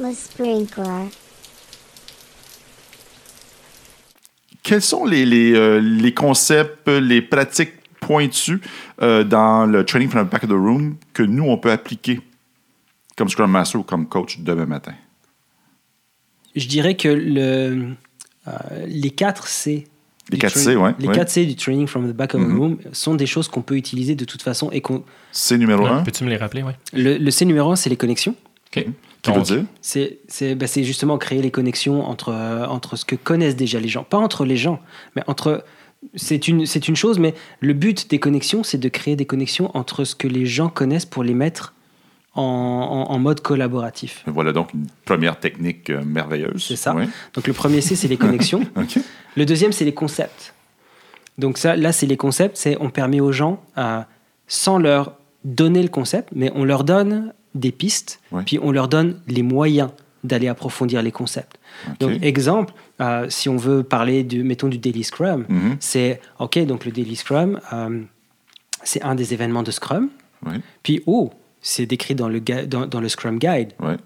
Le sprinkler. Quels sont les, les, euh, les concepts, les pratiques pointues euh, dans le training from the back of the room que nous, on peut appliquer comme Scrum Master ou comme coach demain matin? Je dirais que le, euh, les 4 C. Les du 4 train- C, ouais, Les ouais. 4 C du training from the back of the Mhm. room sont des choses qu'on peut utiliser de toute façon et qu'on. C'est numéro Ouais, un? Peux-tu me les rappeler, oui? Le, le C numéro 1, c'est les connexions. OK. C'est bah, c'est justement créer les connexions entre, euh, entre ce que connaissent déjà les gens. Pas entre les gens, mais entre. C'est une, chose, mais le but des connexions, c'est de créer des connexions entre ce que les gens connaissent pour les mettre en, mode collaboratif. Voilà donc une première technique euh, merveilleuse. C'est ça. Donc le premier C, c'est les connexions. Le deuxième, c'est les concepts. Donc ça, là, c'est les concepts. C'est on permet aux gens, euh, sans leur donner le concept, mais on leur donne des pistes, Ouais. puis on leur donne les moyens d'aller approfondir les concepts. Donc exemple, euh, si on veut parler du, mettons du daily Scrum, Mhm. c'est ok. Donc le daily Scrum, euh, c'est un des événements de Scrum. Ouais. Puis oh, c'est décrit dans le dans, dans le Scrum Guide Ouais.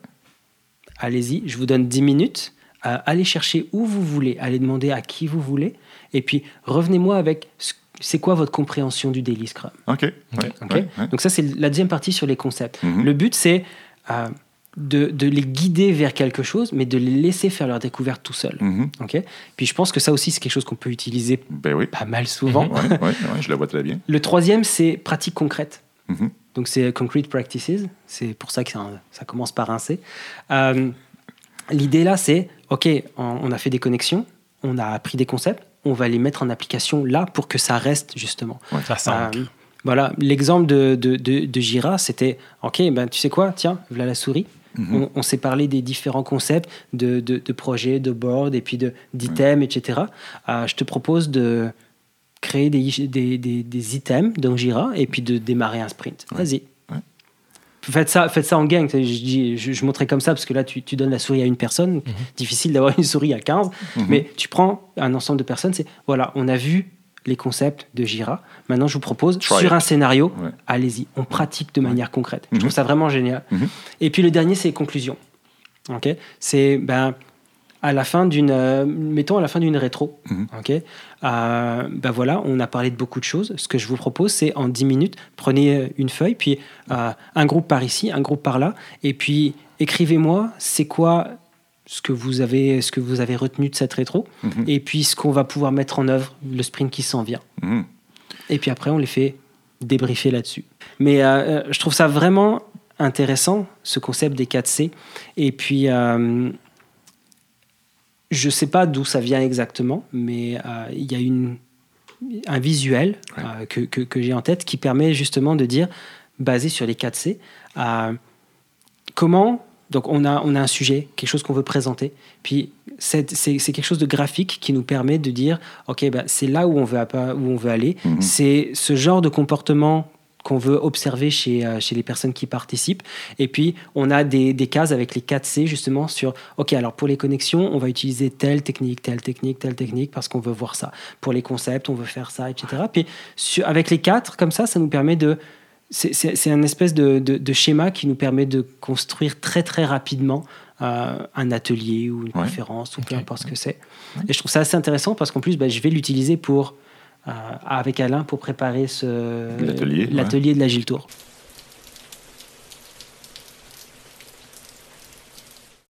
allez-y, je vous donne 10 minutes, euh, allez chercher où vous voulez, allez demander à qui vous voulez, et puis revenez-moi avec ce- c'est quoi votre compréhension du Daily Scrum? OK. Ouais. ok Ouais. Ouais. Donc ça, c'est la deuxième partie sur les concepts. Mhm. Le but, c'est euh, de, de les guider vers quelque chose, mais de les laisser faire leur découverte tout seuls. Mhm. ok puis je pense que ça aussi, c'est quelque chose qu'on peut utiliser Ben oui. pas mal souvent. Ouais, je la vois très bien. Le troisième, c'est pratique concrète. Mhm. Donc c'est concrete practices. C'est pour ça que ça, ça commence par un C. Euh, L'idée là, c'est OK, on, on a fait des connexions, on a appris des concepts, on va les mettre en application là pour que ça reste justement. Ça. Euh, voilà, l'exemple de, de, de, de Jira, c'était OK, ben, tu sais quoi, tiens, voilà la souris. Mhm. On, on s'est parlé des différents concepts de, de, de projets, de board et puis de- d'items, etc. Euh, je te propose de créer des, des, des, des items dans Jira et puis de démarrer un sprint. Vas-y. Faites ça, faites ça en gang. Je, dis, je, je montrais comme ça parce que là, tu, tu donnes la souris à une personne. Difficile d'avoir une souris à 15. Mhm. Mais tu prends un ensemble de personnes. C'est voilà, on a vu les concepts de Jira. Maintenant, je vous propose Try sur it. un scénario, Ouais. allez-y, on pratique de manière concrète. Je Mhm. trouve ça vraiment génial. Mhm. Et puis le dernier, c'est les conclusions. Ok, c'est ben à la fin d'une, euh, mettons à la fin d'une rétro. Mhm. Ok, euh, ben voilà, on a parlé de beaucoup de choses. Ce que je vous propose, c'est en 10 minutes, prenez euh, une feuille, puis euh, un groupe par ici, un groupe par là, et puis écrivez-moi, c'est quoi ce que vous avez, ce que vous avez retenu de cette rétro, Mhm. et puis ce qu'on va pouvoir mettre en œuvre, le sprint qui s'en vient. Mhm. Et puis après, on les fait débriefer là-dessus. Mais je trouve ça vraiment intéressant, ce concept des 4C. Et puis, euh, je ne sais pas d'où ça vient exactement, mais euh, il y a une, un visuel Ouais. euh, que, que- que j'ai en tête qui permet justement de dire, basé sur les 4C, euh, comment... Donc on a, on a un sujet, quelque chose qu'on veut présenter, puis c'est quelque chose de graphique qui nous permet de dire, ok, ben, c'est là où on veut, où on veut aller, Mhm. c'est ce genre de comportement qu'on veut observer chez, euh, chez les personnes qui participent. Et puis, on a des, des cases avec les 4 C justement sur, OK, alors pour les connexions, on va utiliser telle technique, telle technique, telle technique parce qu'on veut voir ça. Pour les concepts, on veut faire ça, etc. Puis, sur- avec les 4, comme ça, ça nous permet de... C'est un espèce de, de- de schéma qui nous permet de construire très, très rapidement euh, un atelier ou une Ouais. conférence ou peu Ok. importe ce que c'est. Et je trouve ça assez intéressant parce qu'en plus, bah, je vais l'utiliser pour... euh, avec Alain pour préparer ce L'atelier, ouais. de l'Agile Tour.